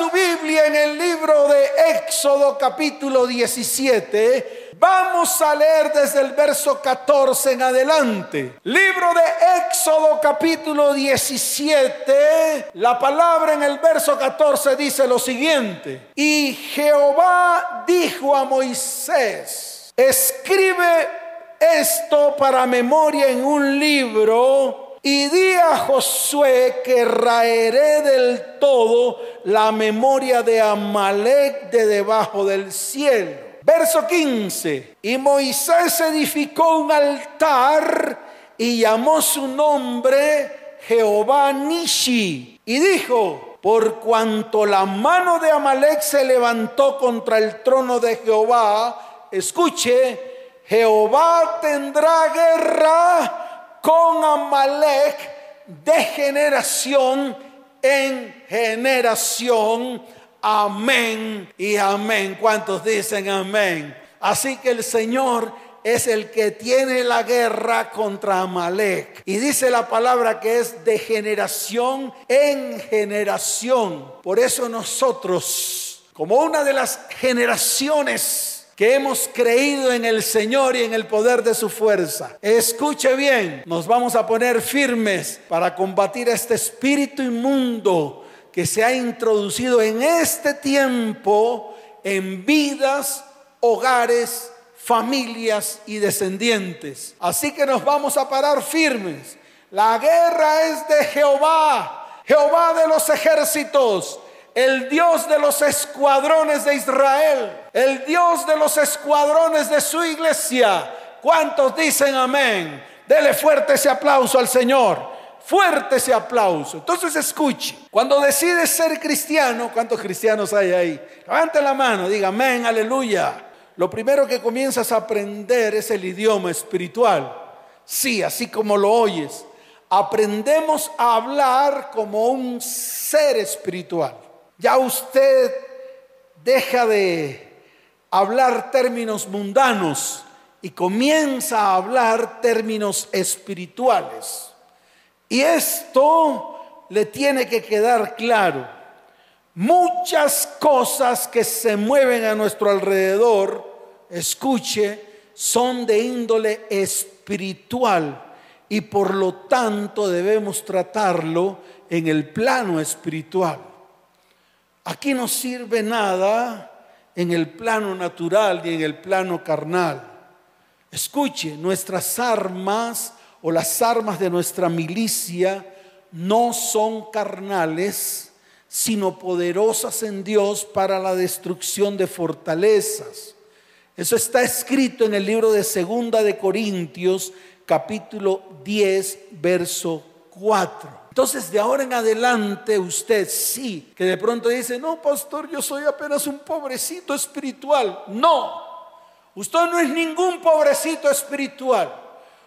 su Biblia en el libro de Éxodo capítulo 17, vamos a leer desde el verso 14 en adelante. Libro de Éxodo capítulo 17, la palabra en el verso 14 dice lo siguiente. Y Jehová dijo a Moisés, escribe esto para memoria en un libro y di a Josué que raeré del todo la memoria de Amalek de debajo del cielo. Verso 15. Y Moisés edificó un altar y llamó su nombre Jehová Nishi. Y dijo, por cuanto la mano de Amalek se levantó contra el trono de Jehová, escuche, Jehová tendrá guerra con Amalek de generación en generación. Amén y amén. ¿Cuántos dicen amén? Así que el Señor es el que tiene la guerra contra Amalek. Y dice la palabra que es de generación en generación. Por eso nosotros, como una de las generaciones que hemos creído en el Señor y en el poder de su fuerza. Escuche bien, nos vamos a poner firmes para combatir este espíritu inmundo que se ha introducido en este tiempo en vidas, hogares, familias y descendientes. Así que nos vamos a parar firmes. La guerra es de Jehová, Jehová de los ejércitos el Dios de los escuadrones de Israel, el Dios de los escuadrones de su iglesia. ¿Cuántos dicen amén? Dele fuerte ese aplauso al Señor. Fuerte ese aplauso. Entonces escuche, cuando decides ser cristiano, ¿cuántos cristianos hay ahí? Levante la mano, diga amén, aleluya. Lo primero que comienzas a aprender es el idioma espiritual. Sí, así como lo oyes. Aprendemos a hablar como un ser espiritual. Ya usted deja de hablar términos mundanos y comienza a hablar términos espirituales. Y esto le tiene que quedar claro. Muchas cosas que se mueven a nuestro alrededor, escuche, son de índole espiritual y por lo tanto debemos tratarlo en el plano espiritual. Aquí no sirve nada en el plano natural ni en el plano carnal. Escuche, nuestras armas o las armas de nuestra milicia no son carnales, sino poderosas en Dios para la destrucción de fortalezas. Eso está escrito en el libro de Segunda de Corintios, capítulo 10, verso 4. Entonces, de ahora en adelante, usted sí, que de pronto dice, no, pastor, yo soy apenas un pobrecito espiritual. No, usted no es ningún pobrecito espiritual.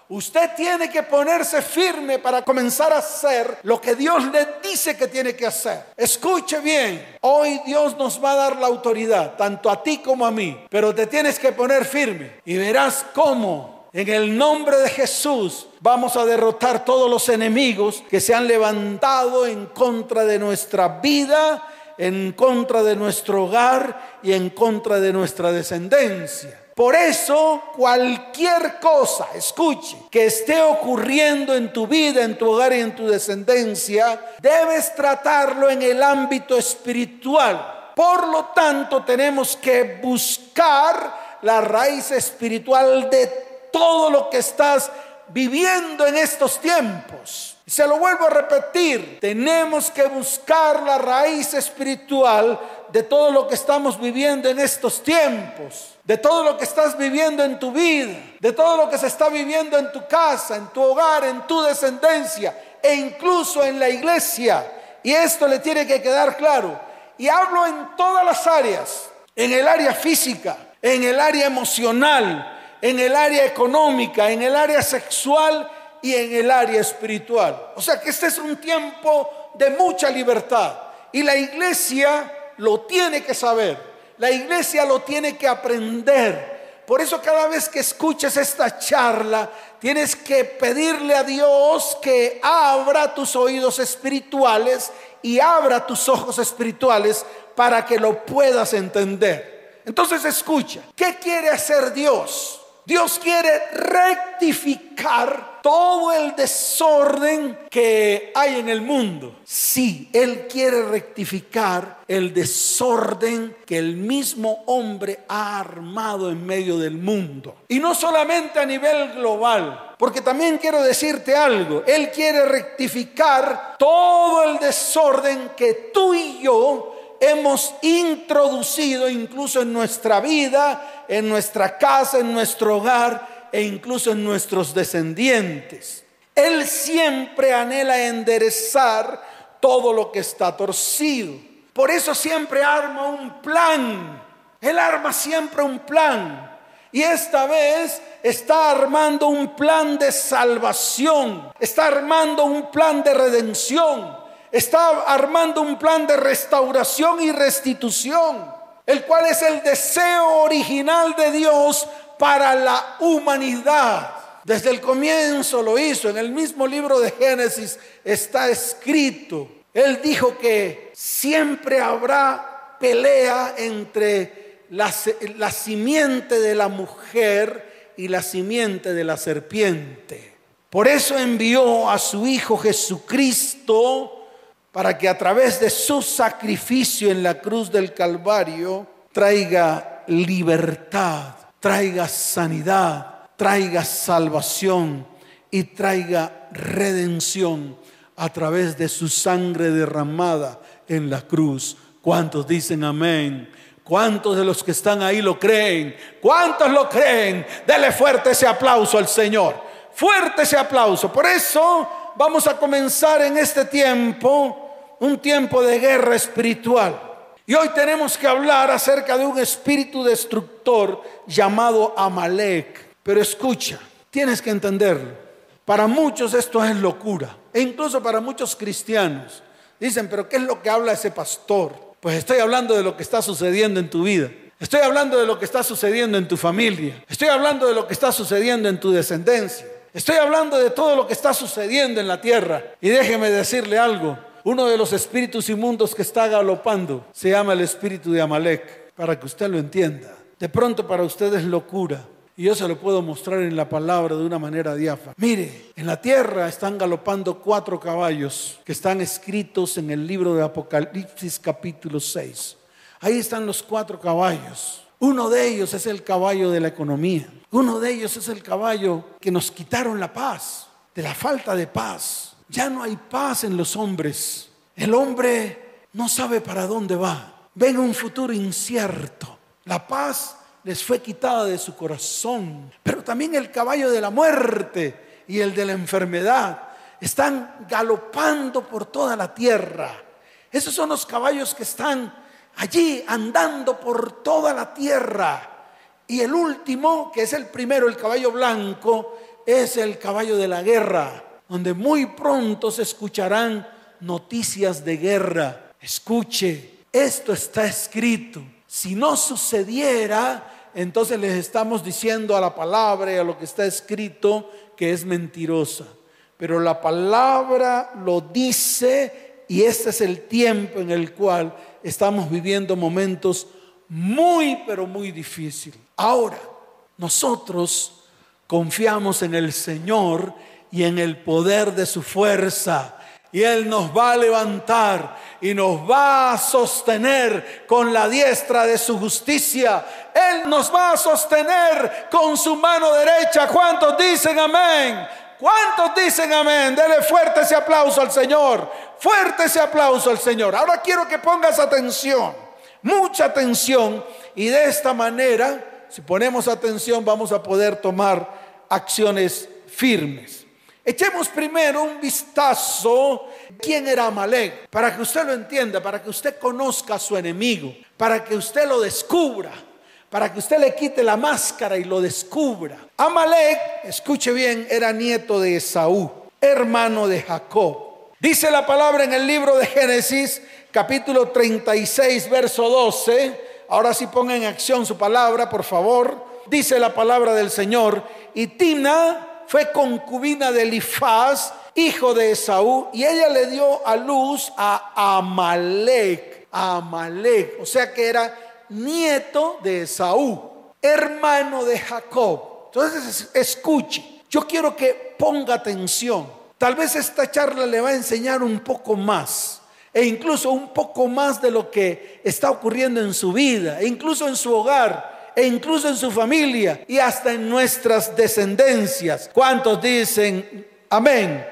Usted tiene que ponerse firme para comenzar a hacer lo que Dios le dice que tiene que hacer. Escuche bien, hoy Dios nos va a dar la autoridad, tanto a ti como a mí, pero te tienes que poner firme y verás cómo en el nombre de Jesús vamos a derrotar todos los enemigos que se han levantado en contra de nuestra vida, en contra de nuestro hogar y en contra de nuestra descendencia. Por eso, cualquier cosa, escuche, que esté ocurriendo en tu vida, en tu hogar y en tu descendencia, debes tratarlo en el ámbito espiritual. Por lo tanto, tenemos que buscar la raíz espiritual de todo lo que estás viviendo en estos tiempos. Se lo vuelvo a repetir, tenemos que buscar la raíz espiritual de todo lo que estamos viviendo en estos tiempos, de todo lo que estás viviendo en tu vida, de todo lo que se está viviendo en tu casa, en tu hogar, en tu descendencia e incluso en la iglesia. Y esto le tiene que quedar claro. Y hablo en todas las áreas, en el área física, en el área emocional, en el área económica, en el área sexual y en el área espiritual. O sea que este es un tiempo de mucha libertad y la iglesia lo tiene que saber, la iglesia lo tiene que aprender. Por eso cada vez que escuches esta charla, tienes que pedirle a Dios que abra tus oídos espirituales y abra tus ojos espirituales para que lo puedas entender. Entonces escucha, ¿qué quiere hacer Dios? Dios quiere rectificar todo el desorden que hay en el mundo. Sí, Él quiere rectificar el desorden que el mismo hombre ha armado en medio del mundo. Y no solamente a nivel global, porque también quiero decirte algo. Él quiere rectificar todo el desorden que tú y yo hemos introducido incluso en nuestra vida en nuestra casa, en nuestro hogar e incluso en nuestros descendientes. Él siempre anhela enderezar todo lo que está torcido. Por eso siempre arma un plan. Él arma siempre un plan. Y esta vez está armando un plan de salvación. Está armando un plan de redención. Está armando un plan de restauración y restitución el cual es el deseo original de Dios para la humanidad. Desde el comienzo lo hizo, en el mismo libro de Génesis está escrito. Él dijo que siempre habrá pelea entre la, la simiente de la mujer y la simiente de la serpiente. Por eso envió a su Hijo Jesucristo para que a través de su sacrificio en la cruz del Calvario traiga libertad, traiga sanidad, traiga salvación y traiga redención a través de su sangre derramada en la cruz. ¿Cuántos dicen amén? ¿Cuántos de los que están ahí lo creen? ¿Cuántos lo creen? Dele fuerte ese aplauso al Señor. Fuerte ese aplauso. Por eso vamos a comenzar en este tiempo un tiempo de guerra espiritual. Y hoy tenemos que hablar acerca de un espíritu destructor llamado Amalek. Pero escucha, tienes que entenderlo. Para muchos esto es locura. E incluso para muchos cristianos. Dicen, pero ¿qué es lo que habla ese pastor? Pues estoy hablando de lo que está sucediendo en tu vida. Estoy hablando de lo que está sucediendo en tu familia. Estoy hablando de lo que está sucediendo en tu descendencia. Estoy hablando de todo lo que está sucediendo en la tierra. Y déjeme decirle algo. Uno de los espíritus inmundos que está galopando se llama el espíritu de Amalek, para que usted lo entienda. De pronto para usted es locura. Y yo se lo puedo mostrar en la palabra de una manera diáfana. Mire, en la tierra están galopando cuatro caballos que están escritos en el libro de Apocalipsis capítulo 6. Ahí están los cuatro caballos. Uno de ellos es el caballo de la economía. Uno de ellos es el caballo que nos quitaron la paz, de la falta de paz. Ya no hay paz en los hombres. El hombre no sabe para dónde va. Ven un futuro incierto. La paz les fue quitada de su corazón. Pero también el caballo de la muerte y el de la enfermedad están galopando por toda la tierra. Esos son los caballos que están allí andando por toda la tierra. Y el último, que es el primero, el caballo blanco, es el caballo de la guerra donde muy pronto se escucharán noticias de guerra. Escuche, esto está escrito. Si no sucediera, entonces les estamos diciendo a la palabra y a lo que está escrito que es mentirosa. Pero la palabra lo dice y este es el tiempo en el cual estamos viviendo momentos muy, pero muy difíciles. Ahora, nosotros confiamos en el Señor y en el poder de su fuerza. Y Él nos va a levantar y nos va a sostener con la diestra de su justicia. Él nos va a sostener con su mano derecha. ¿Cuántos dicen amén? ¿Cuántos dicen amén? Dele fuerte ese aplauso al Señor. Fuerte ese aplauso al Señor. Ahora quiero que pongas atención, mucha atención. Y de esta manera, si ponemos atención, vamos a poder tomar acciones firmes. Echemos primero un vistazo quién era Amalek, para que usted lo entienda, para que usted conozca a su enemigo, para que usted lo descubra, para que usted le quite la máscara y lo descubra. Amalek, escuche bien, era nieto de Esaú, hermano de Jacob. Dice la palabra en el libro de Génesis, capítulo 36, verso 12. Ahora sí ponga en acción su palabra, por favor. Dice la palabra del Señor. Y Tina fue concubina de Elifaz, hijo de Esaú, y ella le dio a luz a Amalek, Amalek, o sea que era nieto de Esaú, hermano de Jacob. Entonces, escuche, yo quiero que ponga atención. Tal vez esta charla le va a enseñar un poco más e incluso un poco más de lo que está ocurriendo en su vida, e incluso en su hogar, e incluso en su familia y hasta en nuestras descendencias. ¿Cuántos dicen amén?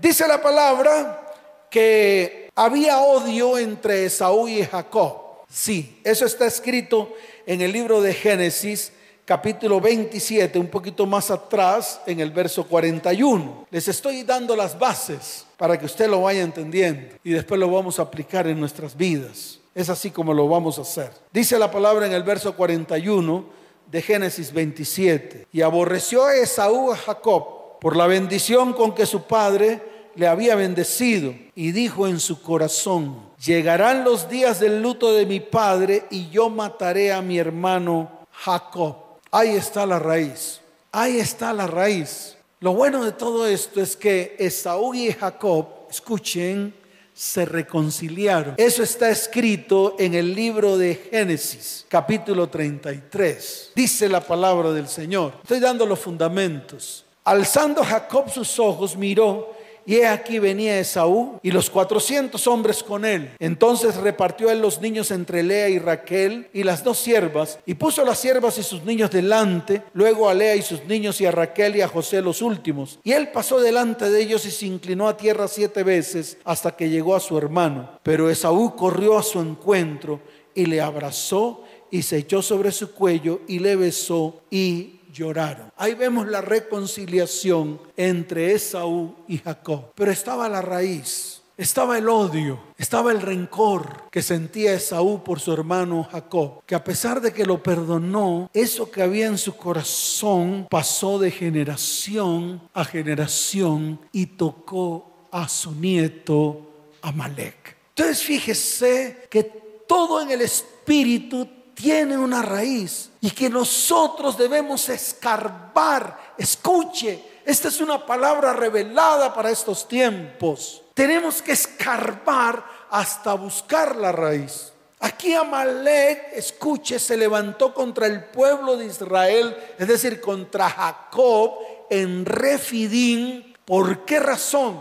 Dice la palabra que había odio entre Esaú y Jacob. Sí, eso está escrito en el libro de Génesis capítulo 27, un poquito más atrás, en el verso 41. Les estoy dando las bases para que usted lo vaya entendiendo y después lo vamos a aplicar en nuestras vidas. Es así como lo vamos a hacer. Dice la palabra en el verso 41 de Génesis 27. Y aborreció a Esaú a Jacob por la bendición con que su padre le había bendecido y dijo en su corazón, llegarán los días del luto de mi padre y yo mataré a mi hermano Jacob. Ahí está la raíz. Ahí está la raíz. Lo bueno de todo esto es que Esaú y Jacob, escuchen, se reconciliaron. Eso está escrito en el libro de Génesis, capítulo 33. Dice la palabra del Señor. Estoy dando los fundamentos. Alzando Jacob sus ojos, miró y he aquí venía Esaú y los cuatrocientos hombres con él. Entonces repartió él los niños entre Lea y Raquel y las dos siervas, y puso las siervas y sus niños delante, luego a Lea y sus niños y a Raquel y a José los últimos. Y él pasó delante de ellos y se inclinó a tierra siete veces hasta que llegó a su hermano. Pero Esaú corrió a su encuentro y le abrazó y se echó sobre su cuello y le besó y lloraron. Ahí vemos la reconciliación entre Esaú y Jacob. Pero estaba la raíz, estaba el odio, estaba el rencor que sentía Esaú por su hermano Jacob, que a pesar de que lo perdonó, eso que había en su corazón pasó de generación a generación y tocó a su nieto Amalek. Entonces fíjese que todo en el espíritu tiene una raíz y que nosotros debemos escarbar. Escuche, esta es una palabra revelada para estos tiempos. Tenemos que escarbar hasta buscar la raíz. Aquí Amalek, escuche, se levantó contra el pueblo de Israel, es decir, contra Jacob en Refidín. ¿Por qué razón?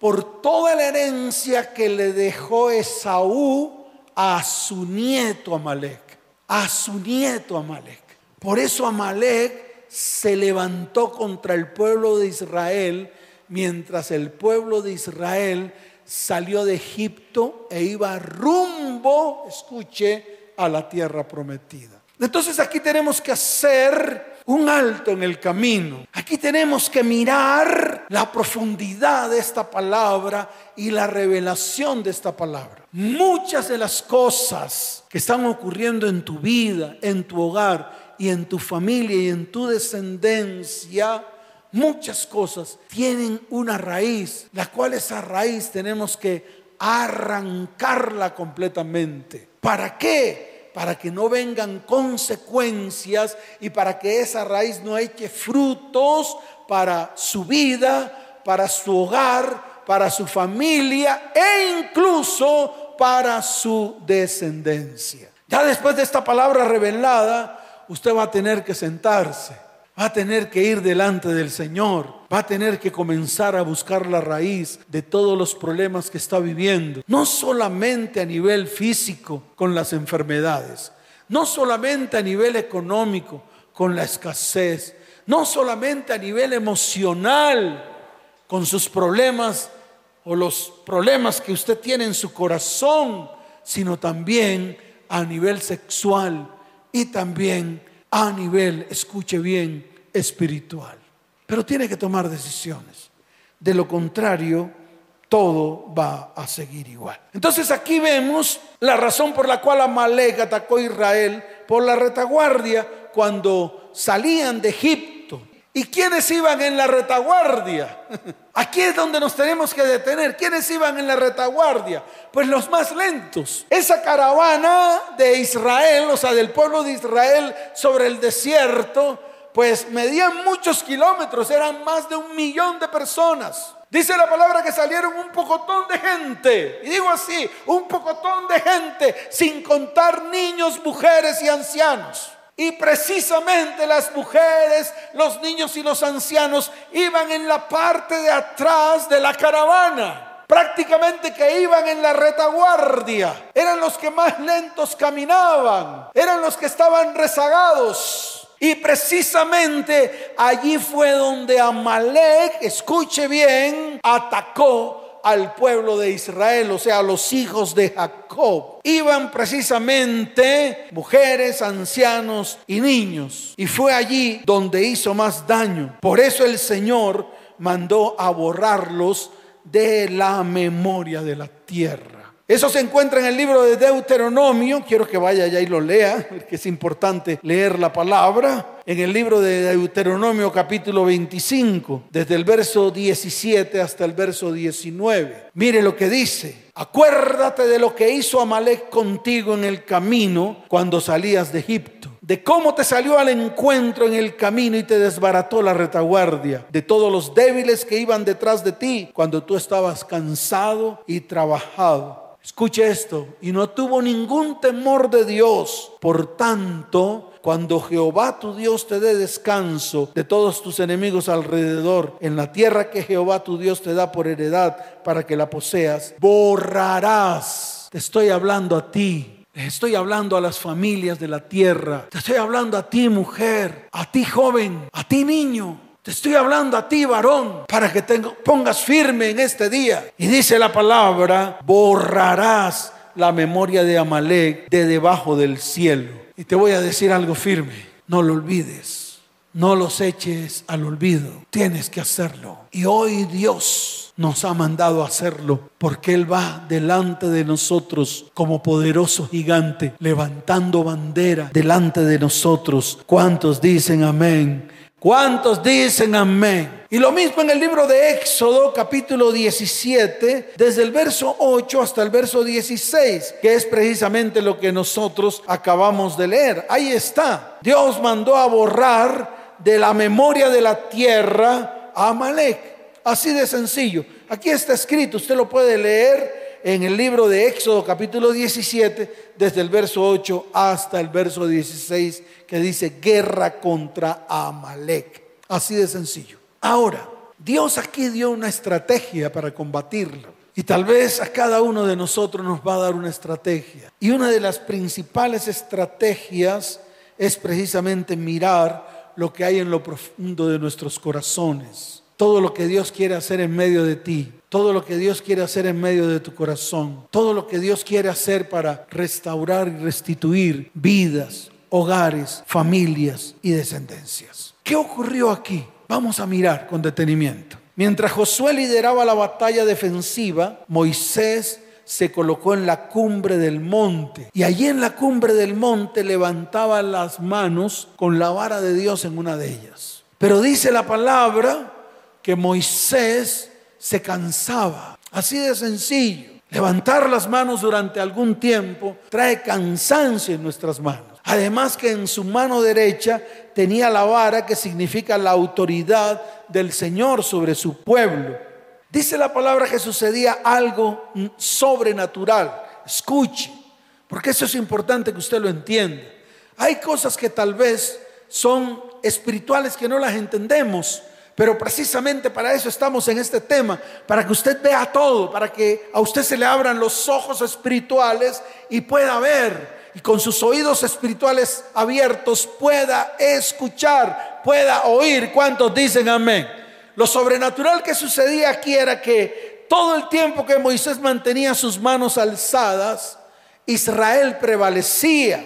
Por toda la herencia que le dejó Esaú a su nieto Amalek a su nieto Amalek. Por eso Amalek se levantó contra el pueblo de Israel mientras el pueblo de Israel salió de Egipto e iba rumbo, escuche, a la tierra prometida. Entonces aquí tenemos que hacer un alto en el camino. Aquí tenemos que mirar la profundidad de esta palabra y la revelación de esta palabra. Muchas de las cosas que están ocurriendo en tu vida, en tu hogar y en tu familia y en tu descendencia, muchas cosas tienen una raíz, la cual esa raíz tenemos que arrancarla completamente. ¿Para qué? Para que no vengan consecuencias y para que esa raíz no eche frutos para su vida, para su hogar, para su familia e incluso para su descendencia. Ya después de esta palabra revelada, usted va a tener que sentarse va a tener que ir delante del Señor, va a tener que comenzar a buscar la raíz de todos los problemas que está viviendo, no solamente a nivel físico con las enfermedades, no solamente a nivel económico con la escasez, no solamente a nivel emocional con sus problemas o los problemas que usted tiene en su corazón, sino también a nivel sexual y también a nivel, escuche bien, espiritual. Pero tiene que tomar decisiones. De lo contrario, todo va a seguir igual. Entonces aquí vemos la razón por la cual Amalek atacó a Israel por la retaguardia cuando salían de Egipto. ¿Y quiénes iban en la retaguardia? Aquí es donde nos tenemos que detener. ¿Quiénes iban en la retaguardia? Pues los más lentos. Esa caravana de Israel, o sea, del pueblo de Israel sobre el desierto, pues medían muchos kilómetros, eran más de un millón de personas. Dice la palabra que salieron un pocotón de gente. Y digo así, un pocotón de gente, sin contar niños, mujeres y ancianos. Y precisamente las mujeres, los niños y los ancianos iban en la parte de atrás de la caravana. Prácticamente que iban en la retaguardia. Eran los que más lentos caminaban. Eran los que estaban rezagados. Y precisamente allí fue donde Amalek, escuche bien, atacó al pueblo de Israel, o sea, a los hijos de Jacob. Iban precisamente mujeres, ancianos y niños. Y fue allí donde hizo más daño. Por eso el Señor mandó a borrarlos de la memoria de la tierra. Eso se encuentra en el libro de Deuteronomio. Quiero que vaya allá y lo lea, porque es importante leer la palabra. En el libro de Deuteronomio capítulo 25, desde el verso 17 hasta el verso 19. Mire lo que dice. Acuérdate de lo que hizo Amalek contigo en el camino cuando salías de Egipto de cómo te salió al encuentro en el camino y te desbarató la retaguardia, de todos los débiles que iban detrás de ti cuando tú estabas cansado y trabajado. Escuche esto, y no tuvo ningún temor de Dios. Por tanto, cuando Jehová tu Dios te dé descanso de todos tus enemigos alrededor, en la tierra que Jehová tu Dios te da por heredad para que la poseas, borrarás. Te estoy hablando a ti, estoy hablando a las familias de la tierra. Te estoy hablando a ti, mujer, a ti, joven, a ti, niño. Estoy hablando a ti, varón, para que te pongas firme en este día. Y dice la palabra, borrarás la memoria de Amalek de debajo del cielo. Y te voy a decir algo firme, no lo olvides, no los eches al olvido, tienes que hacerlo. Y hoy Dios nos ha mandado hacerlo porque Él va delante de nosotros como poderoso gigante, levantando bandera delante de nosotros. ¿Cuántos dicen amén? ¿Cuántos dicen amén? Y lo mismo en el libro de Éxodo capítulo 17, desde el verso 8 hasta el verso 16, que es precisamente lo que nosotros acabamos de leer. Ahí está. Dios mandó a borrar de la memoria de la tierra a Amalek. Así de sencillo. Aquí está escrito, usted lo puede leer en el libro de Éxodo capítulo 17, desde el verso 8 hasta el verso 16 que dice guerra contra Amalek. Así de sencillo. Ahora, Dios aquí dio una estrategia para combatirlo. Y tal vez a cada uno de nosotros nos va a dar una estrategia. Y una de las principales estrategias es precisamente mirar lo que hay en lo profundo de nuestros corazones. Todo lo que Dios quiere hacer en medio de ti. Todo lo que Dios quiere hacer en medio de tu corazón. Todo lo que Dios quiere hacer para restaurar y restituir vidas, hogares, familias y descendencias. ¿Qué ocurrió aquí? Vamos a mirar con detenimiento. Mientras Josué lideraba la batalla defensiva, Moisés se colocó en la cumbre del monte y allí en la cumbre del monte levantaba las manos con la vara de Dios en una de ellas. Pero dice la palabra que Moisés se cansaba, así de sencillo. Levantar las manos durante algún tiempo trae cansancio en nuestras manos. Además que en su mano derecha tenía la vara que significa la autoridad del Señor sobre su pueblo. Dice la palabra que sucedía algo sobrenatural. Escuche, porque eso es importante que usted lo entienda. Hay cosas que tal vez son espirituales que no las entendemos, pero precisamente para eso estamos en este tema, para que usted vea todo, para que a usted se le abran los ojos espirituales y pueda ver y con sus oídos espirituales abiertos pueda escuchar, pueda oír. ¿Cuántos dicen amén? Lo sobrenatural que sucedía aquí era que todo el tiempo que Moisés mantenía sus manos alzadas, Israel prevalecía.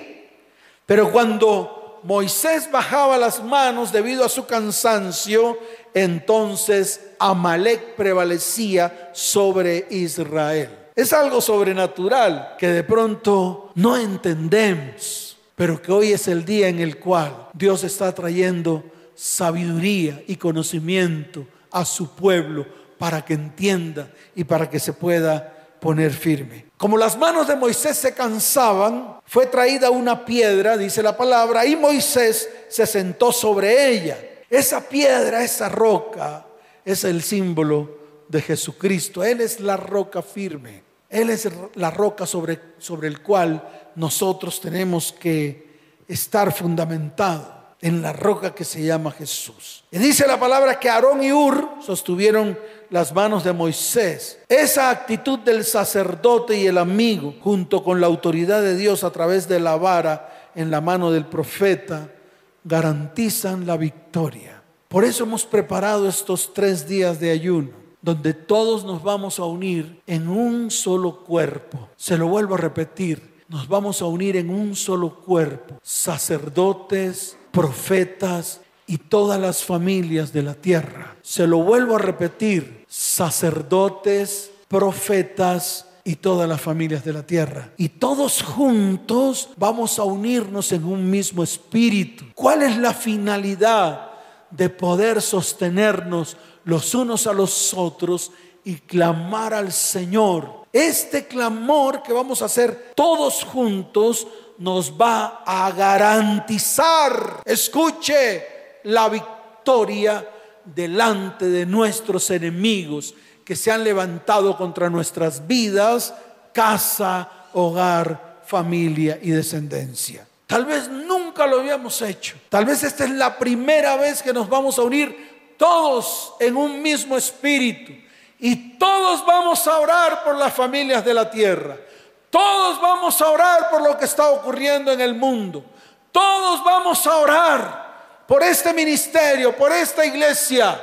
Pero cuando Moisés bajaba las manos debido a su cansancio, entonces Amalek prevalecía sobre Israel. Es algo sobrenatural que de pronto no entendemos, pero que hoy es el día en el cual Dios está trayendo sabiduría y conocimiento a su pueblo para que entienda y para que se pueda poner firme. Como las manos de Moisés se cansaban, fue traída una piedra, dice la palabra, y Moisés se sentó sobre ella. Esa piedra, esa roca, es el símbolo de Jesucristo. Él es la roca firme. Él es la roca sobre, sobre el cual nosotros tenemos que estar fundamentado en la roca que se llama Jesús. Y dice la palabra que Aarón y Ur sostuvieron las manos de Moisés. Esa actitud del sacerdote y el amigo, junto con la autoridad de Dios a través de la vara en la mano del profeta, garantizan la victoria. Por eso hemos preparado estos tres días de ayuno, donde todos nos vamos a unir en un solo cuerpo. Se lo vuelvo a repetir, nos vamos a unir en un solo cuerpo, sacerdotes, profetas y todas las familias de la tierra. Se lo vuelvo a repetir, sacerdotes, profetas y todas las familias de la tierra. Y todos juntos vamos a unirnos en un mismo espíritu. ¿Cuál es la finalidad de poder sostenernos los unos a los otros y clamar al Señor? Este clamor que vamos a hacer todos juntos nos va a garantizar, escuche, la victoria delante de nuestros enemigos que se han levantado contra nuestras vidas, casa, hogar, familia y descendencia. Tal vez nunca lo habíamos hecho. Tal vez esta es la primera vez que nos vamos a unir todos en un mismo espíritu. Y todos vamos a orar por las familias de la tierra. Todos vamos a orar por lo que está ocurriendo en el mundo. Todos vamos a orar por este ministerio, por esta iglesia,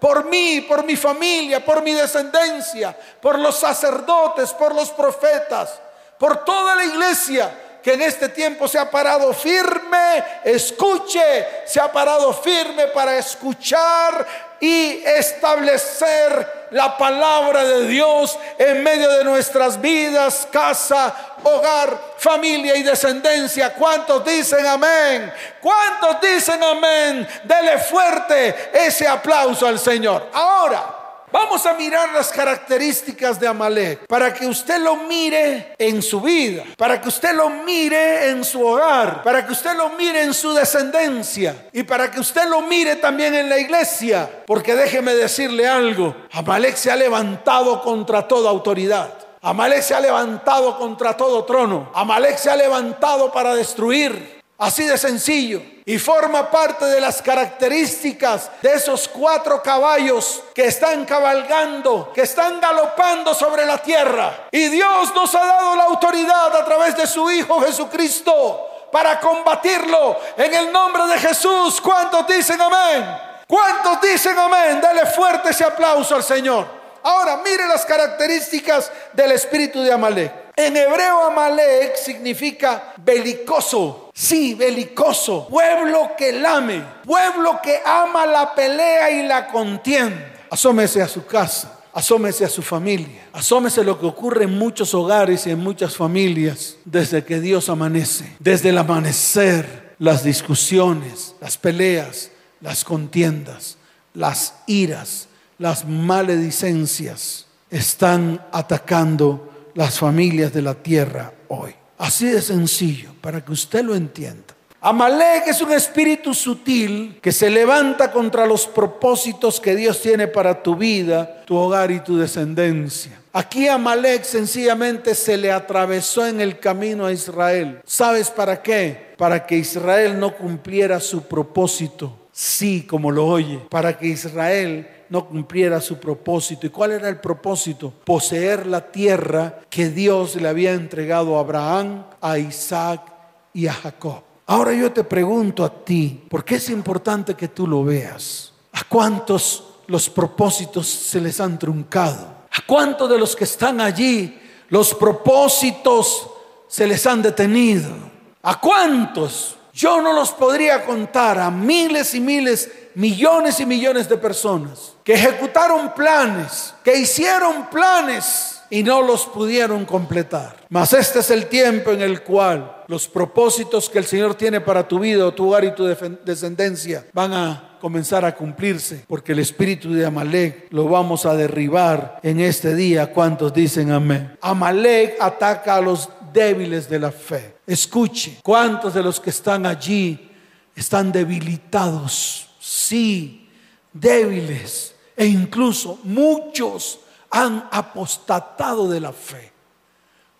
por mí, por mi familia, por mi descendencia, por los sacerdotes, por los profetas, por toda la iglesia que en este tiempo se ha parado firme, escuche, se ha parado firme para escuchar y establecer la palabra de Dios en medio de nuestras vidas, casa, hogar, familia y descendencia. ¿Cuántos dicen amén? ¿Cuántos dicen amén? Dele fuerte ese aplauso al Señor. Ahora. Vamos a mirar las características de Amalek para que usted lo mire en su vida, para que usted lo mire en su hogar, para que usted lo mire en su descendencia y para que usted lo mire también en la iglesia. Porque déjeme decirle algo, Amalek se ha levantado contra toda autoridad. Amalek se ha levantado contra todo trono. Amalek se ha levantado para destruir. Así de sencillo. Y forma parte de las características de esos cuatro caballos que están cabalgando, que están galopando sobre la tierra. Y Dios nos ha dado la autoridad a través de su Hijo Jesucristo para combatirlo en el nombre de Jesús. ¿Cuántos dicen amén? ¿Cuántos dicen amén? Dale fuerte ese aplauso al Señor. Ahora mire las características del espíritu de Amalek. En hebreo Amalek significa belicoso. Sí, belicoso. Pueblo que lame. Pueblo que ama la pelea y la contienda. Asómese a su casa. Asómese a su familia. Asómese lo que ocurre en muchos hogares y en muchas familias desde que Dios amanece. Desde el amanecer, las discusiones, las peleas, las contiendas, las iras, las maledicencias están atacando las familias de la tierra hoy. Así de sencillo, para que usted lo entienda. Amalek es un espíritu sutil que se levanta contra los propósitos que Dios tiene para tu vida, tu hogar y tu descendencia. Aquí Amalek sencillamente se le atravesó en el camino a Israel. ¿Sabes para qué? Para que Israel no cumpliera su propósito. Sí, como lo oye, para que Israel no cumpliera su propósito. ¿Y cuál era el propósito? Poseer la tierra que Dios le había entregado a Abraham, a Isaac y a Jacob. Ahora yo te pregunto a ti, ¿por qué es importante que tú lo veas? ¿A cuántos los propósitos se les han truncado? ¿A cuántos de los que están allí los propósitos se les han detenido? ¿A cuántos? Yo no los podría contar a miles y miles, millones y millones de personas que ejecutaron planes, que hicieron planes y no los pudieron completar. Mas este es el tiempo en el cual los propósitos que el Señor tiene para tu vida, tu hogar y tu descendencia van a comenzar a cumplirse, porque el espíritu de Amalek lo vamos a derribar en este día. ¿Cuántos dicen amén? Amalek ataca a los débiles de la fe. Escuche, ¿cuántos de los que están allí están debilitados? Sí, débiles E incluso muchos han apostatado de la fe.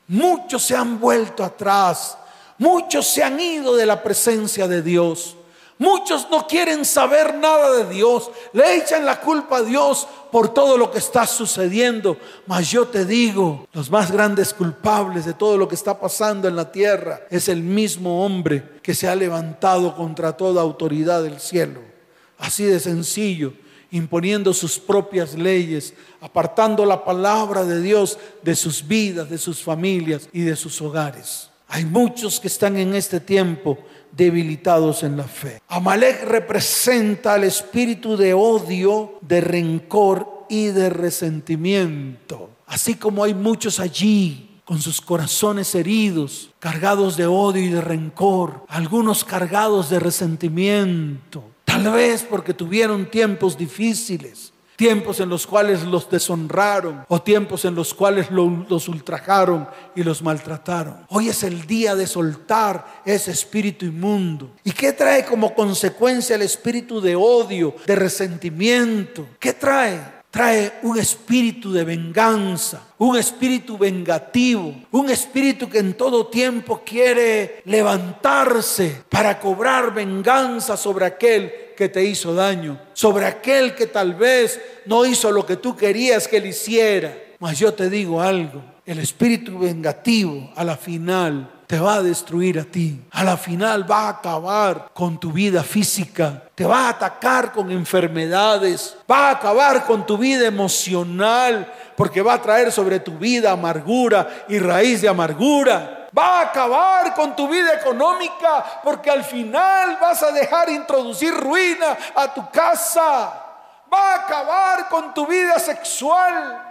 Muchos se han vuelto atrás. Muchos se han ido de la presencia de Dios. Muchos no quieren saber nada de Dios. Le echan la culpa a Dios por todo lo que está sucediendo. Mas yo te digo, los más grandes culpables de todo lo que está pasando en la tierra es el mismo hombre que se ha levantado contra toda autoridad del cielo. Así de sencillo, imponiendo sus propias leyes, apartando la palabra de Dios de sus vidas, de sus familias y de sus hogares. Hay muchos que están en este tiempo debilitados en la fe. Amalek representa el espíritu de odio, de rencor y de resentimiento. Así como hay muchos allí con sus corazones heridos, cargados de odio y de rencor, algunos cargados de resentimiento, tal vez porque tuvieron tiempos difíciles, tiempos en los cuales los deshonraron o tiempos en los cuales los ultrajaron y los maltrataron. Hoy es el día de soltar ese espíritu inmundo. ¿Y qué trae como consecuencia el espíritu de odio, de resentimiento? ¿Qué trae? Trae un espíritu de venganza, un espíritu vengativo, un espíritu que en todo tiempo quiere levantarse para cobrar venganza sobre aquel que te hizo daño, sobre aquel que tal vez no hizo lo que tú querías que él hiciera. Mas yo te digo algo, el espíritu vengativo a la final te va a destruir a ti. A la final va a acabar con tu vida física, te va a atacar con enfermedades, va a acabar con tu vida emocional, porque va a traer sobre tu vida amargura y raíz de amargura. Va a acabar con tu vida económica porque al final vas a dejar introducir ruina a tu casa. Va a acabar con tu vida sexual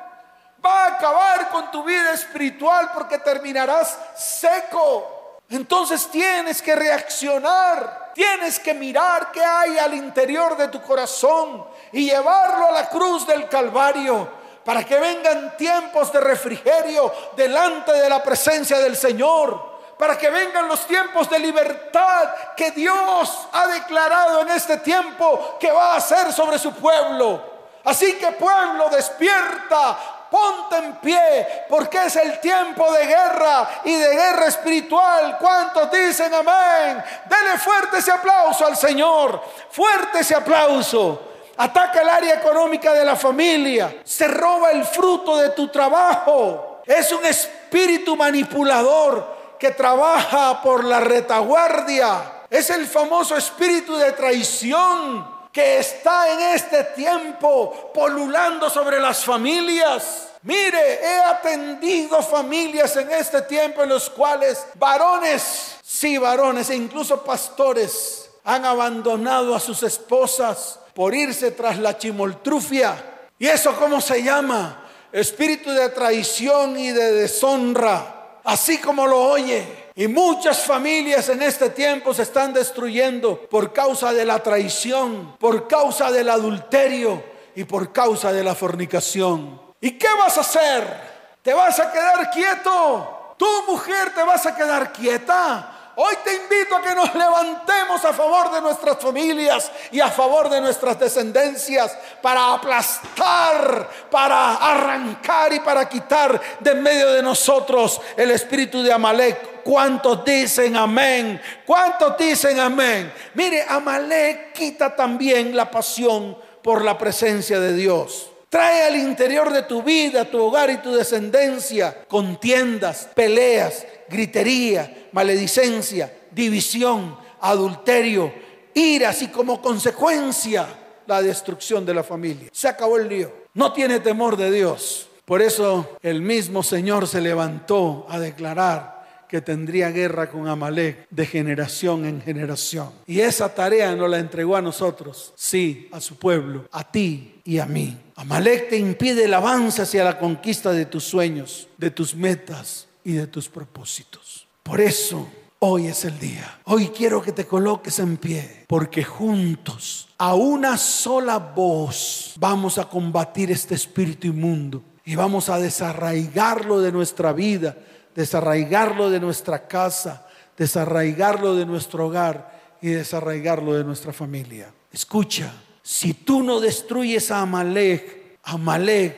va a acabar con tu vida espiritual porque terminarás seco. Entonces tienes que reaccionar, tienes que mirar qué hay al interior de tu corazón y llevarlo a la cruz del Calvario para que vengan tiempos de refrigerio delante de la presencia del Señor para que vengan los tiempos de libertad que Dios ha declarado en este tiempo que va a hacer sobre su pueblo. Así que pueblo, despierta, ponte en pie, porque es el tiempo de guerra y de guerra espiritual. ¿Cuántos dicen amén? Dele fuerte ese aplauso al Señor, fuerte ese aplauso. Ataca el área económica de la familia, se roba el fruto de tu trabajo. Es un espíritu manipulador que trabaja por la retaguardia. Es el famoso espíritu de traición que está en este tiempo polulando sobre las familias. Mire, he atendido familias en este tiempo en los cuales varones, sí varones e incluso pastores han abandonado a sus esposas por irse tras la chimoltrufia. ¿Y eso cómo se llama? Espíritu de traición y de deshonra, así como lo oye. Y muchas familias en este tiempo se están destruyendo por causa de la traición, por causa del adulterio y por causa de la fornicación. ¿Y qué vas a hacer? ¿Te vas a quedar quieto? ¿Tu mujer te vas a quedar quieta? Hoy te invito a que nos levantemos a favor de nuestras familias y a favor de nuestras descendencias para aplastar, para arrancar y para quitar de medio de nosotros el espíritu de Amalek. ¿Cuántos dicen amén? ¿Cuántos dicen amén? Mire, Amalek quita también la pasión por la presencia de Dios. Trae al interior de tu vida, tu hogar y tu descendencia contiendas, peleas, gritería, maledicencia, división, adulterio, iras y como consecuencia la destrucción de la familia. Se acabó el lío. No tiene temor de Dios. Por eso el mismo Señor se levantó a declarar que tendría guerra con Amalek de generación en generación. Y esa tarea no la entregó a nosotros, sí, a su pueblo, a ti y a mí. Amalek te impide el avance hacia la conquista de tus sueños, de tus metas y de tus propósitos. Por eso hoy es el día. Hoy quiero que te coloques en pie, porque juntos, a una sola voz, vamos a combatir este espíritu inmundo y vamos a desarraigarlo de nuestra vida desarraigarlo de nuestra casa, desarraigarlo de nuestro hogar y desarraigarlo de nuestra familia. Escucha, Si tú no destruyes a Amalek, Amalek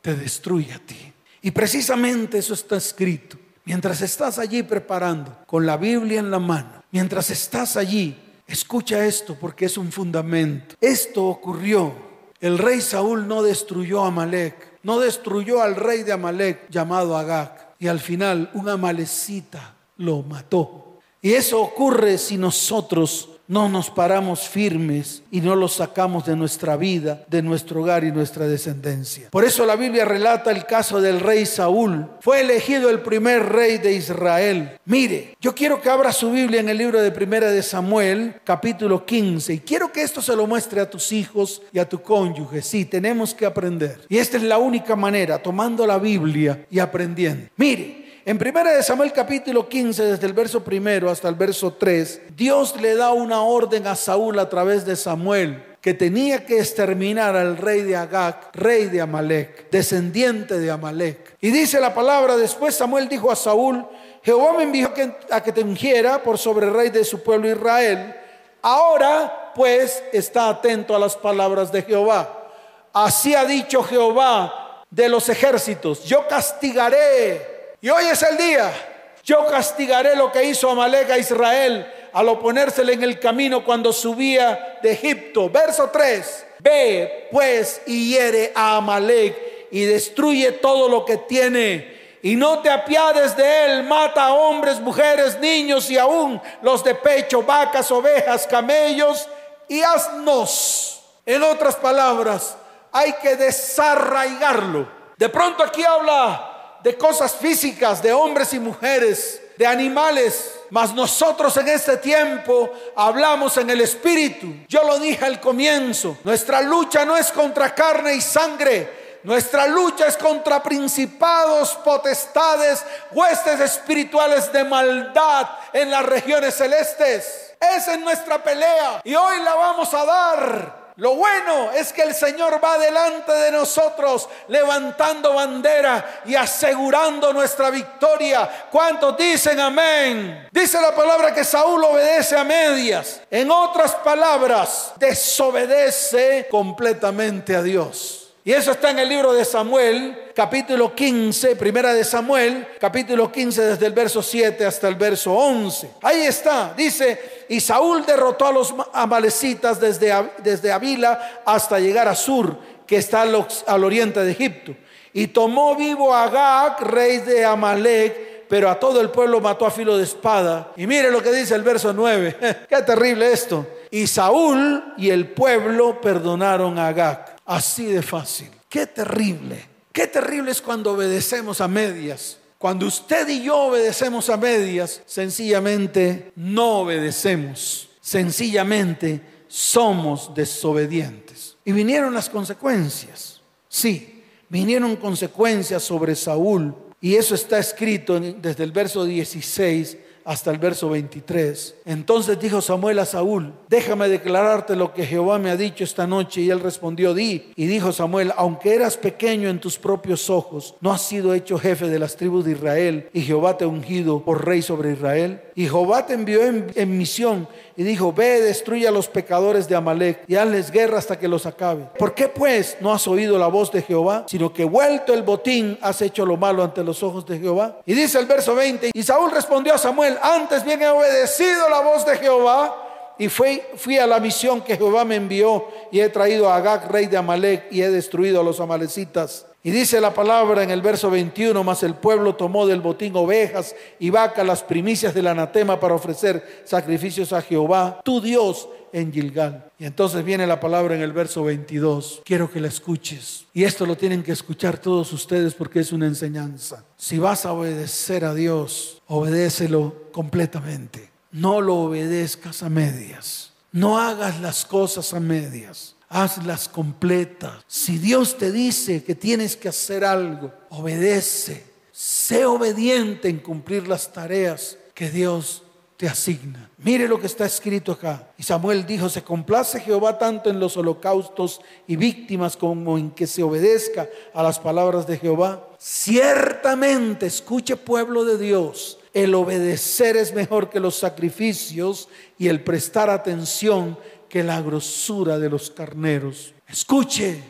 te destruye a ti. Y precisamente eso está escrito. Mientras estás allí preparando, con la Biblia en la mano, mientras estás allí, escucha esto porque es un fundamento. Esto ocurrió. El rey Saúl no destruyó a Amalek, no destruyó al rey de Amalek llamado Agag. Y al final un amalecita lo mató. Y eso ocurre si nosotros no nos paramos firmes y no los sacamos de nuestra vida, de nuestro hogar y nuestra descendencia. Por eso la Biblia relata el caso del rey Saúl. Fue elegido el primer rey de Israel. Mire, yo quiero que abra su Biblia en el libro de Primera de Samuel, capítulo 15, y quiero que esto se lo muestre a tus hijos y a tu cónyuge. Sí, tenemos que aprender. Y esta es la única manera, tomando la Biblia y aprendiendo. Mire, en 1 Samuel capítulo 15, desde el verso primero hasta el verso 3, Dios le da una orden a Saúl a través de Samuel que tenía que exterminar al rey de Agag, rey de Amalek, descendiente de Amalek. Y dice la palabra, después Samuel dijo a Saúl, Jehová me envió a que te ungiera por sobre rey de su pueblo Israel. Ahora pues está atento a las palabras de Jehová. Así ha dicho Jehová de los ejércitos, yo castigaré y hoy es el día. Yo castigaré lo que hizo Amalek a Israel al oponérsele en el camino cuando subía de Egipto. Verso 3. Ve pues y hiere a Amalek y destruye todo lo que tiene. Y no te apiades de él, mata a hombres, mujeres, niños y aún los de pecho, vacas, ovejas, camellos y asnos. En otras palabras, hay que desarraigarlo. De pronto aquí habla de cosas físicas, de hombres y mujeres, de animales. Mas nosotros en este tiempo hablamos en el Espíritu. Yo lo dije al comienzo. Nuestra lucha no es contra carne y sangre. Nuestra lucha es contra principados, potestades, huestes espirituales de maldad en las regiones celestes. Esa es nuestra pelea y hoy la vamos a dar. Lo bueno es que el Señor va delante de nosotros levantando bandera y asegurando nuestra victoria. ¿Cuántos dicen amén? Dice la palabra que Saúl obedece a medias. En otras palabras, desobedece completamente a Dios. Y eso está en el libro de Samuel, capítulo 15, primera de Samuel, capítulo 15 desde el verso 7 hasta el verso 11. Ahí está, dice, y Saúl derrotó a los amalecitas desde, desde Avila hasta llegar a Sur, que está al, oriente de Egipto. Y tomó vivo a Agag, rey de Amalek, pero a todo el pueblo mató a filo de espada. Y mire lo que dice el verso 9. Qué terrible esto. Y Saúl y el pueblo perdonaron a Agag. Así de fácil. Qué terrible. Qué terrible es cuando obedecemos a medias. Cuando usted y yo obedecemos a medias, sencillamente no obedecemos. Sencillamente somos desobedientes. Y vinieron las consecuencias. Sí, vinieron consecuencias sobre Saúl. Y eso está escrito desde el verso 16 hasta el verso 23. Entonces dijo Samuel a Saúl, déjame declararte lo que Jehová me ha dicho esta noche. Y él respondió, di. Y dijo Samuel, aunque eras pequeño en tus propios ojos, no has sido hecho jefe de las tribus de Israel, y Jehová te ha ungido por rey sobre Israel. Y Jehová te envió en, misión y dijo, ve, destruye a los pecadores de Amalek y hazles guerra hasta que los acabe. ¿Por qué pues no has oído la voz de Jehová, sino que vuelto el botín has hecho lo malo ante los ojos de Jehová? Y dice el verso 20, y Saúl respondió a Samuel, antes bien he obedecido la voz de Jehová y fui, fui a la misión que Jehová me envió y he traído a Agag, rey de Amalek, y he destruido a los amalecitas. Y dice la palabra en el verso 21, más el pueblo tomó del botín ovejas y vacas, las primicias del anatema para ofrecer sacrificios a Jehová, tu Dios, en Gilgal. Y entonces viene la palabra en el verso 22. Quiero que la escuches. Y esto lo tienen que escuchar todos ustedes porque es una enseñanza. Si vas a obedecer a Dios, obedécelo completamente. No lo obedezcas a medias. No hagas las cosas a medias hazlas completas. Si Dios te dice que tienes que hacer algo, obedece. Sé obediente en cumplir las tareas que Dios te asigna. Mire lo que está escrito acá. Y Samuel dijo, se complace Jehová tanto en los holocaustos y víctimas como en que se obedezca a las palabras de Jehová. Ciertamente, escuche pueblo de Dios, el obedecer es mejor que los sacrificios y el prestar atención que la grosura de los carneros. Escuche,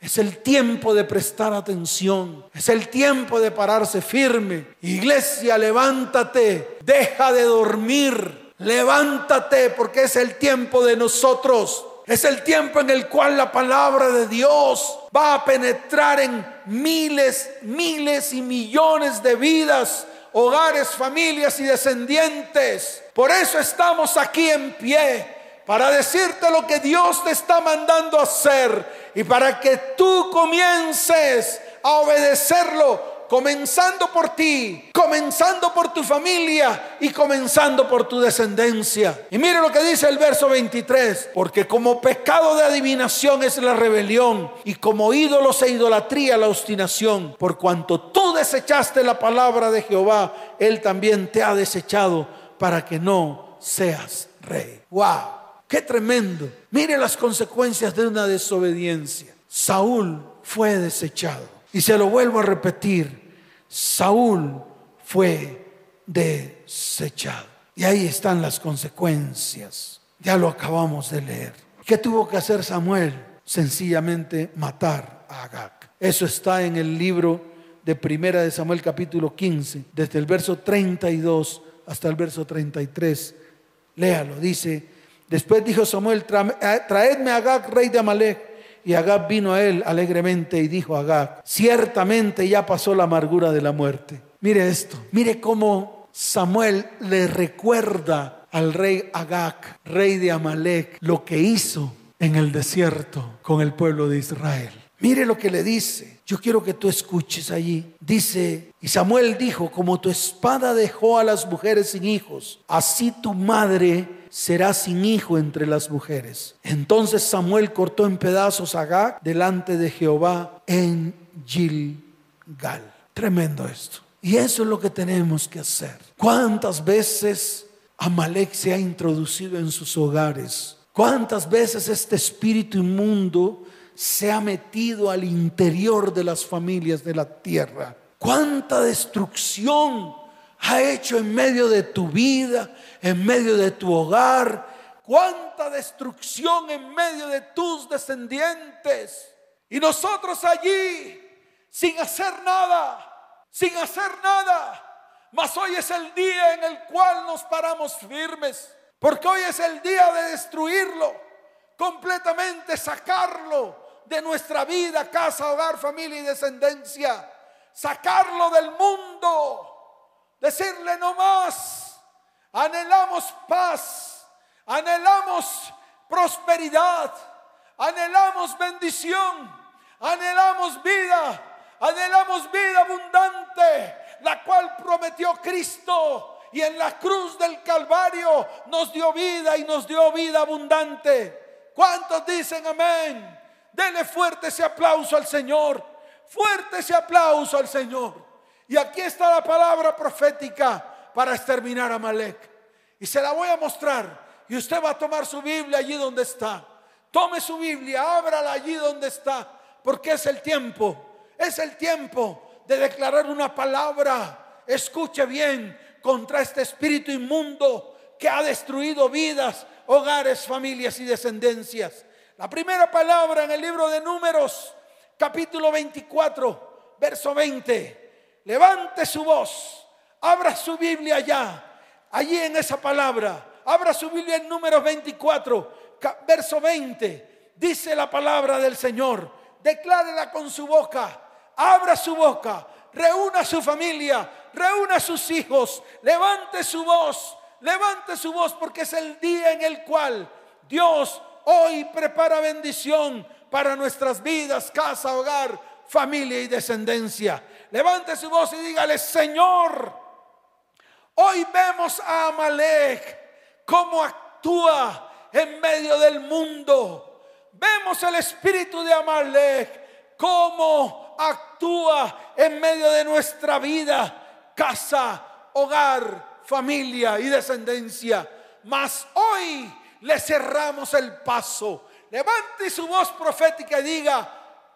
es el tiempo de prestar atención. Es el tiempo de pararse firme. Iglesia, levántate. Deja de dormir. Levántate porque es el tiempo de nosotros. Es el tiempo en el cual la palabra de Dios va a penetrar en miles, miles y millones de vidas, hogares, familias y descendientes. Por eso estamos aquí en pie, para decirte lo que Dios te está mandando hacer y para que tú comiences a obedecerlo comenzando por ti, comenzando por tu familia y comenzando por tu descendencia. Y mire lo que dice el verso 23, porque como pecado de adivinación es la rebelión y como ídolos e idolatría la obstinación, por cuanto tú desechaste la palabra de Jehová, Él también te ha desechado para que no seas rey. ¡Wow! ¡Qué tremendo! Mire las consecuencias de una desobediencia. Saúl fue desechado. Y se lo vuelvo a repetir, Saúl fue desechado. Y ahí están las consecuencias. Ya lo acabamos de leer. ¿Qué tuvo que hacer Samuel? Sencillamente matar a Agag. Eso está en el libro de Primera de Samuel capítulo 15, desde el verso 32 hasta el verso 33. Léalo, dice, después dijo Samuel, eh, traedme a Agag, rey de Amalek. Y Agab vino a él alegremente y dijo a Agab, ciertamente ya pasó la amargura de la muerte. Mire esto, mire cómo Samuel le recuerda al rey Agag, rey de Amalek, lo que hizo en el desierto con el pueblo de Israel. Mire lo que le dice. Yo quiero que tú escuches allí. Dice, y Samuel dijo, como tu espada dejó a las mujeres sin hijos, así tu madre será sin hijo entre las mujeres. Entonces Samuel cortó en pedazos a Gag delante de Jehová en Gilgal. Tremendo esto. Y eso es lo que tenemos que hacer. ¿Cuántas veces Amalek se ha introducido en sus hogares? ¿Cuántas veces este espíritu inmundo se ha metido al interior de las familias de la tierra? ¿Cuánta destrucción ha hecho en medio de tu vida, en medio de tu hogar, cuánta destrucción en medio de tus descendientes. Y nosotros allí, sin hacer nada, sin hacer nada. Mas hoy es el día en el cual nos paramos firmes, porque hoy es el día de destruirlo, completamente sacarlo de nuestra vida, casa, hogar, familia y descendencia, sacarlo del mundo Decirle no más. Anhelamos paz. Anhelamos prosperidad. Anhelamos bendición. Anhelamos vida. Anhelamos vida abundante, la cual prometió Cristo. Y en la cruz del Calvario nos dio vida y nos dio vida abundante. ¿Cuántos dicen amén? Dele fuerte ese aplauso al Señor. Fuerte ese aplauso al Señor. Y aquí está la palabra profética para exterminar a Malek. Y se la voy a mostrar. Y usted va a tomar su Biblia allí donde está. Tome su Biblia, ábrala allí donde está. Porque es el tiempo. Es el tiempo de declarar una palabra. Escuche bien contra este espíritu inmundo que ha destruido vidas, hogares, familias y descendencias. La primera palabra en el libro de Números, capítulo 24, verso 20 levante su voz, abra su Biblia allá, allí en esa palabra, abra su Biblia en números 24, verso 20, dice la palabra del Señor, declárela con su boca, abra su boca, reúna a su familia, reúna a sus hijos, levante su voz, levante su voz porque es el día en el cual Dios hoy prepara bendición para nuestras vidas, casa, hogar, familia y descendencia. Levante su voz y dígale, Señor, hoy vemos a Amalek cómo actúa en medio del mundo. Vemos el espíritu de Amalek cómo actúa en medio de nuestra vida, casa, hogar, familia y descendencia. Mas hoy le cerramos el paso. Levante su voz profética y diga,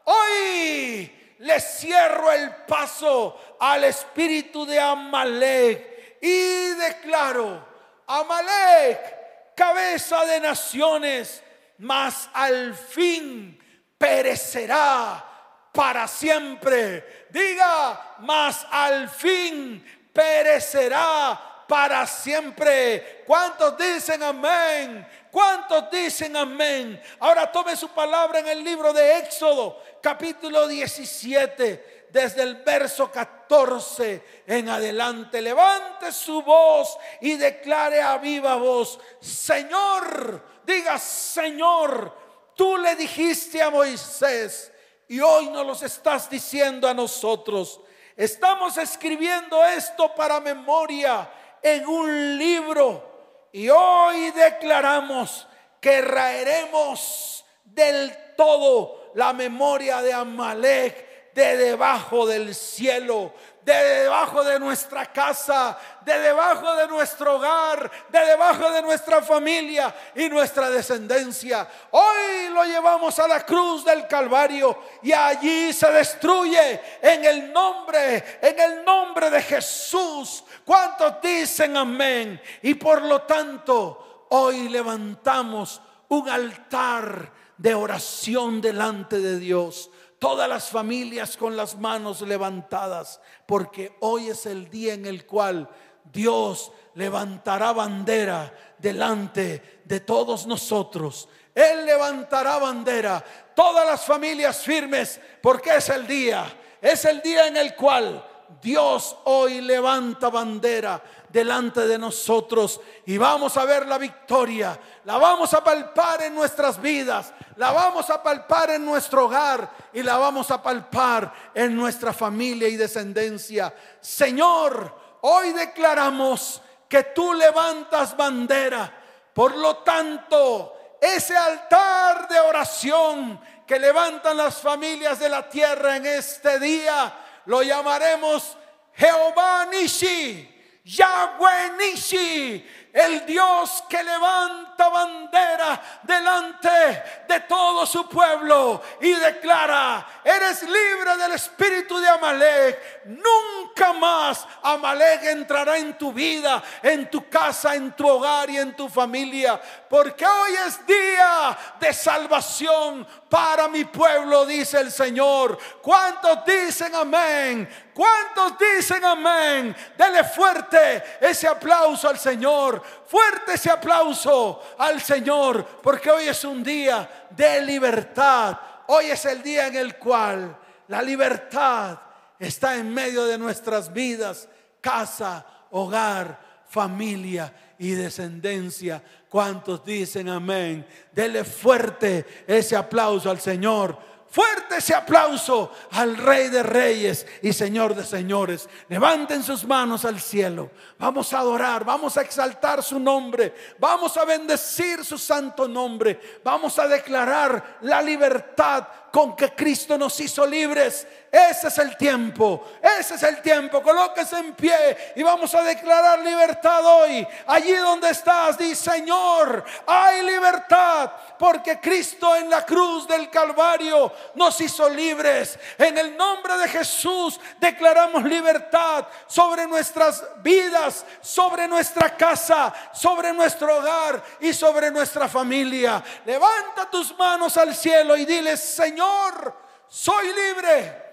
hoy le cierro el paso al espíritu de Amalek y declaro, Amalek, cabeza de naciones, mas al fin perecerá para siempre. Diga, mas al fin perecerá para siempre. ¿Cuántos dicen amén? ¿Cuántos dicen amén? Ahora tome su palabra en el libro de Éxodo, capítulo 17, desde el verso 14 en adelante. Levante su voz y declare a viva voz, Señor, diga, Señor, tú le dijiste a Moisés y hoy nos los estás diciendo a nosotros. Estamos escribiendo esto para memoria en un libro. Y hoy declaramos que raeremos del todo la memoria de Amalek de debajo del cielo, de debajo de nuestra casa, de debajo de nuestro hogar, de debajo de nuestra familia y nuestra descendencia. Hoy lo llevamos a la cruz del Calvario y allí se destruye en el nombre, en el nombre de Jesús. ¿Cuántos dicen amén? Y por lo tanto, hoy levantamos un altar de oración delante de Dios todas las familias con las manos levantadas, porque hoy es el día en el cual Dios levantará bandera delante de todos nosotros. Él levantará bandera, todas las familias firmes, porque es el día, es el día en el cual Dios hoy levanta bandera delante de nosotros y vamos a ver la victoria, la vamos a palpar en nuestras vidas, la vamos a palpar en nuestro hogar y la vamos a palpar en nuestra familia y descendencia. Señor, hoy declaramos que tú levantas bandera, por lo tanto, ese altar de oración que levantan las familias de la tierra en este día, lo llamaremos Jehová Nishi, Yahweh Nishi, el Dios que levanta bandera delante de todo su pueblo y declara, eres libre del espíritu de Amalek, nunca más Amalek entrará en tu vida, en tu casa, en tu hogar y en tu familia, porque hoy es día de salvación para mi pueblo, dice el Señor. ¿Cuántos dicen amén? ¿Cuántos dicen amén? Dele fuerte ese aplauso al Señor. Fuerte ese aplauso al Señor. Porque hoy es un día de libertad. Hoy es el día en el cual la libertad está en medio de nuestras vidas. Casa, hogar, familia y descendencia. ¿Cuántos dicen amén? Dele fuerte ese aplauso al Señor Fuerte ese aplauso al Rey de Reyes y Señor de Señores. Levanten sus manos al cielo. Vamos a adorar, vamos a exaltar su nombre, vamos a bendecir su santo nombre, vamos a declarar la libertad con que Cristo nos hizo libres. Ese es el tiempo, ese es el tiempo. Colóquese en pie y vamos a declarar libertad hoy. Allí donde estás, di Señor, hay libertad porque Cristo en la cruz del Calvario nos hizo libres. En el nombre de Jesús declaramos libertad sobre nuestras vidas, sobre nuestra casa, sobre nuestro hogar y sobre nuestra familia. Levanta tus manos al cielo y dile, Señor, soy libre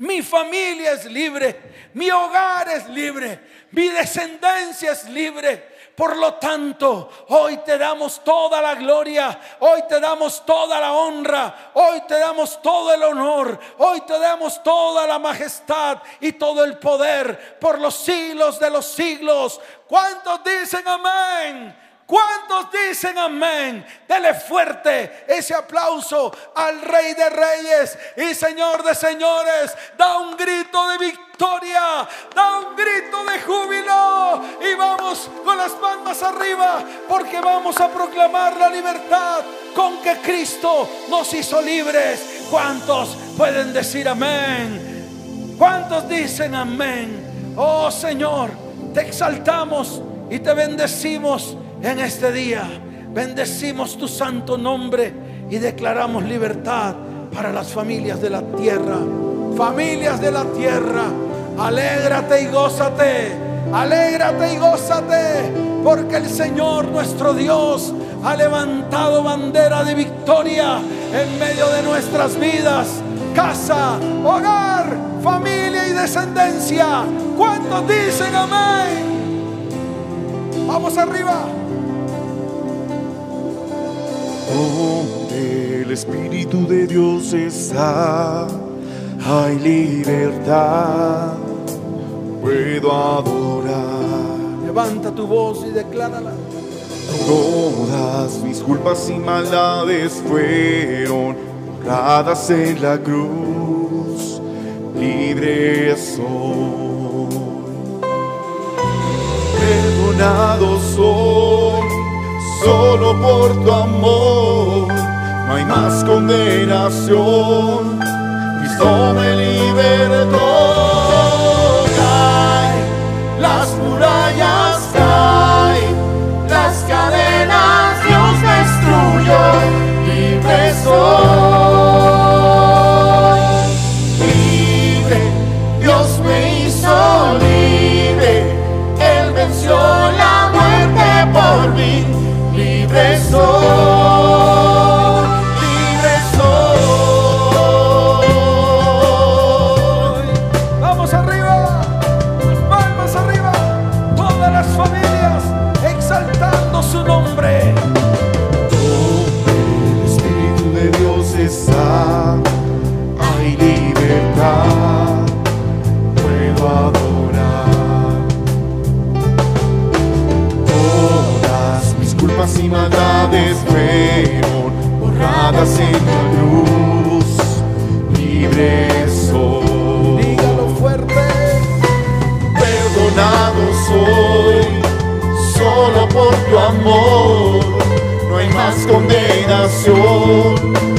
mi familia es libre, mi hogar es libre, mi descendencia es libre. Por lo tanto, hoy te damos toda la gloria, hoy te damos toda la honra, hoy te damos todo el honor, hoy te damos toda la majestad y todo el poder por los siglos de los siglos. ¿Cuántos dicen amén? ¿Cuántos dicen amén? Dele fuerte ese aplauso al Rey de Reyes y Señor de Señores. Da un grito de victoria, da un grito de júbilo y vamos con las manos arriba porque vamos a proclamar la libertad con que Cristo nos hizo libres. ¿Cuántos pueden decir amén? ¿Cuántos dicen amén? Oh Señor, te exaltamos y te bendecimos en este día bendecimos tu santo nombre y declaramos libertad para las familias de la tierra. Familias de la tierra, alégrate y gózate, Alégrate y gózate, porque el Señor nuestro Dios ha levantado bandera de victoria en medio de nuestras vidas. Casa, hogar, familia y descendencia. ¿Cuántos dicen amén? Vamos arriba. Donde el Espíritu de Dios está, hay libertad. Puedo adorar. Levanta tu voz y declárala. Todas mis culpas y maldades fueron borradas en la cruz. Libre soy. Por tu amor. No hay más condenación. Cristo me libertó. Cae las murallas, Libre maldades fueron borradas en la luz, libre soy. Dígalo fuerte. Perdonado soy, solo por tu amor, no hay más condenación.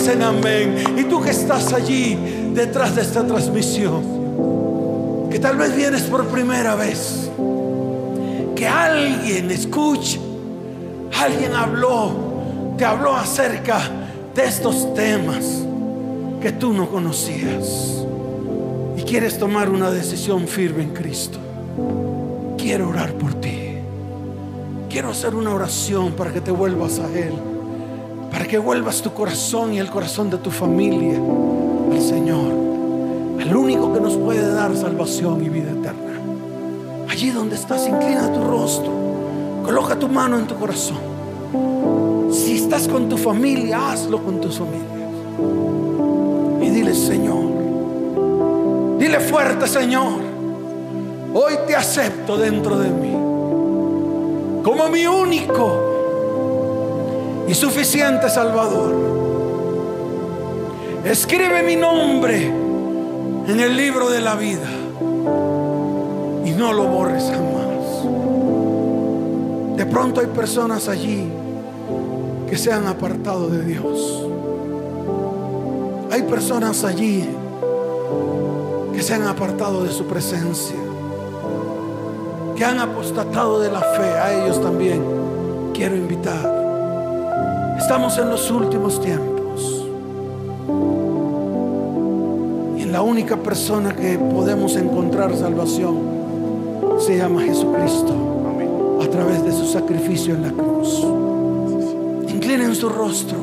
Dicen amén? Y tú que estás allí detrás de esta transmisión, que tal vez vienes por primera vez que alguien escuche, alguien habló, te habló acerca de estos temas que tú no conocías y quieres tomar una decisión firme en Cristo. Quiero orar por ti. quiero hacer una oración para que te vuelvas a Él, que vuelvas tu corazón y el corazón de tu familia al Señor, al único que nos puede dar salvación y vida eterna. Allí donde estás, inclina tu rostro, coloca tu mano en tu corazón. Si estás con tu familia, hazlo con tus familias. Y dile, Señor, dile fuerte, Señor, hoy te acepto dentro de mí como mi único y suficiente Salvador. Escribe mi nombre en el libro de la vida y no lo borres jamás. De pronto hay personas allí que se han apartado de Dios. Hay personas allí que se han apartado de su presencia que han apostatado de la fe, a ellos también quiero invitar. Estamos en los últimos tiempos. Y en la única persona que podemos encontrar salvación se llama Jesucristo a través de su sacrificio en la cruz. Inclinen su rostro.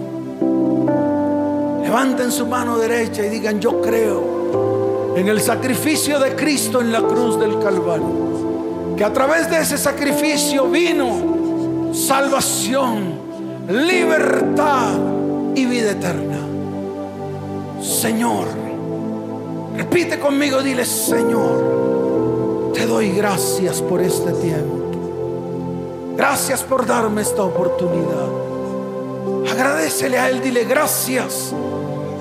Levanten su mano derecha y digan, yo creo en el sacrificio de Cristo en la cruz del Calvario que a través de ese sacrificio vino salvación, libertad y vida eterna. Señor, repite conmigo, dile, Señor, te doy gracias por este tiempo. Gracias por darme esta oportunidad. Agradecele a Él, dile gracias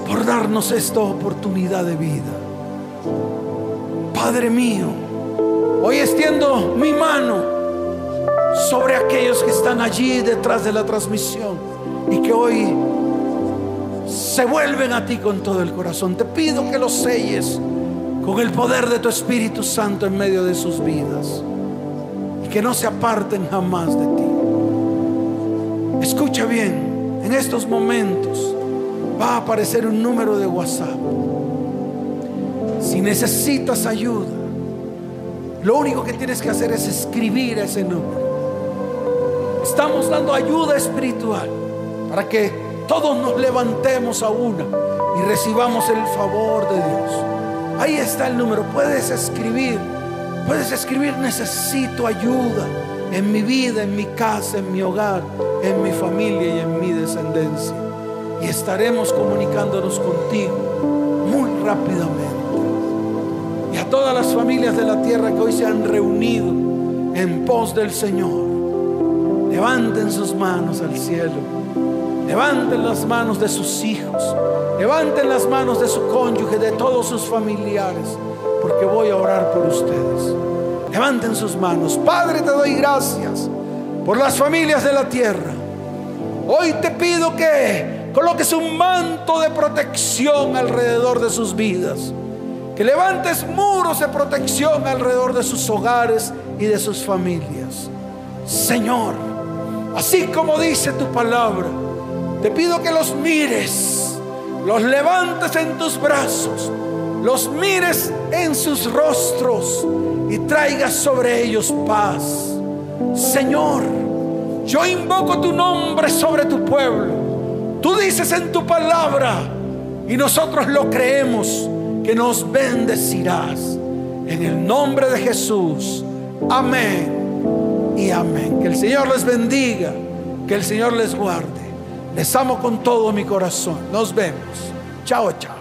por darnos esta oportunidad de vida. Padre mío, Hoy extiendo mi mano sobre aquellos que están allí detrás de la transmisión y que hoy se vuelven a ti con todo el corazón. Te pido que los selles con el poder de tu Espíritu Santo en medio de sus vidas y que no se aparten jamás de ti. Escucha bien, en estos momentos va a aparecer un número de WhatsApp. Si necesitas ayuda, lo único que tienes que hacer es escribir ese número. Estamos dando ayuda espiritual para que todos nos levantemos a una y recibamos el favor de Dios. Ahí está el número. Puedes escribir. Puedes escribir necesito ayuda en mi vida, en mi casa, en mi hogar, en mi familia y en mi descendencia. Y estaremos comunicándonos contigo muy rápidamente y a todas las familias de la tierra que hoy se han reunido en pos del Señor. Levanten sus manos al cielo. Levanten las manos de sus hijos. Levanten las manos de su cónyuge, de todos sus familiares, porque voy a orar por ustedes. Levanten sus manos. Padre, te doy gracias por las familias de la tierra. Hoy te pido que coloques un manto de protección alrededor de sus vidas que levantes muros de protección alrededor de sus hogares y de sus familias. Señor, así como dice tu palabra, te pido que los mires, los levantes en tus brazos, los mires en sus rostros y traigas sobre ellos paz. Señor, yo invoco tu nombre sobre tu pueblo. Tú dices en tu palabra y nosotros lo creemos que nos bendecirás. En el nombre de Jesús. Amén y amén. Que el Señor les bendiga, que el Señor les guarde. Les amo con todo mi corazón. Nos vemos. Chao, chao.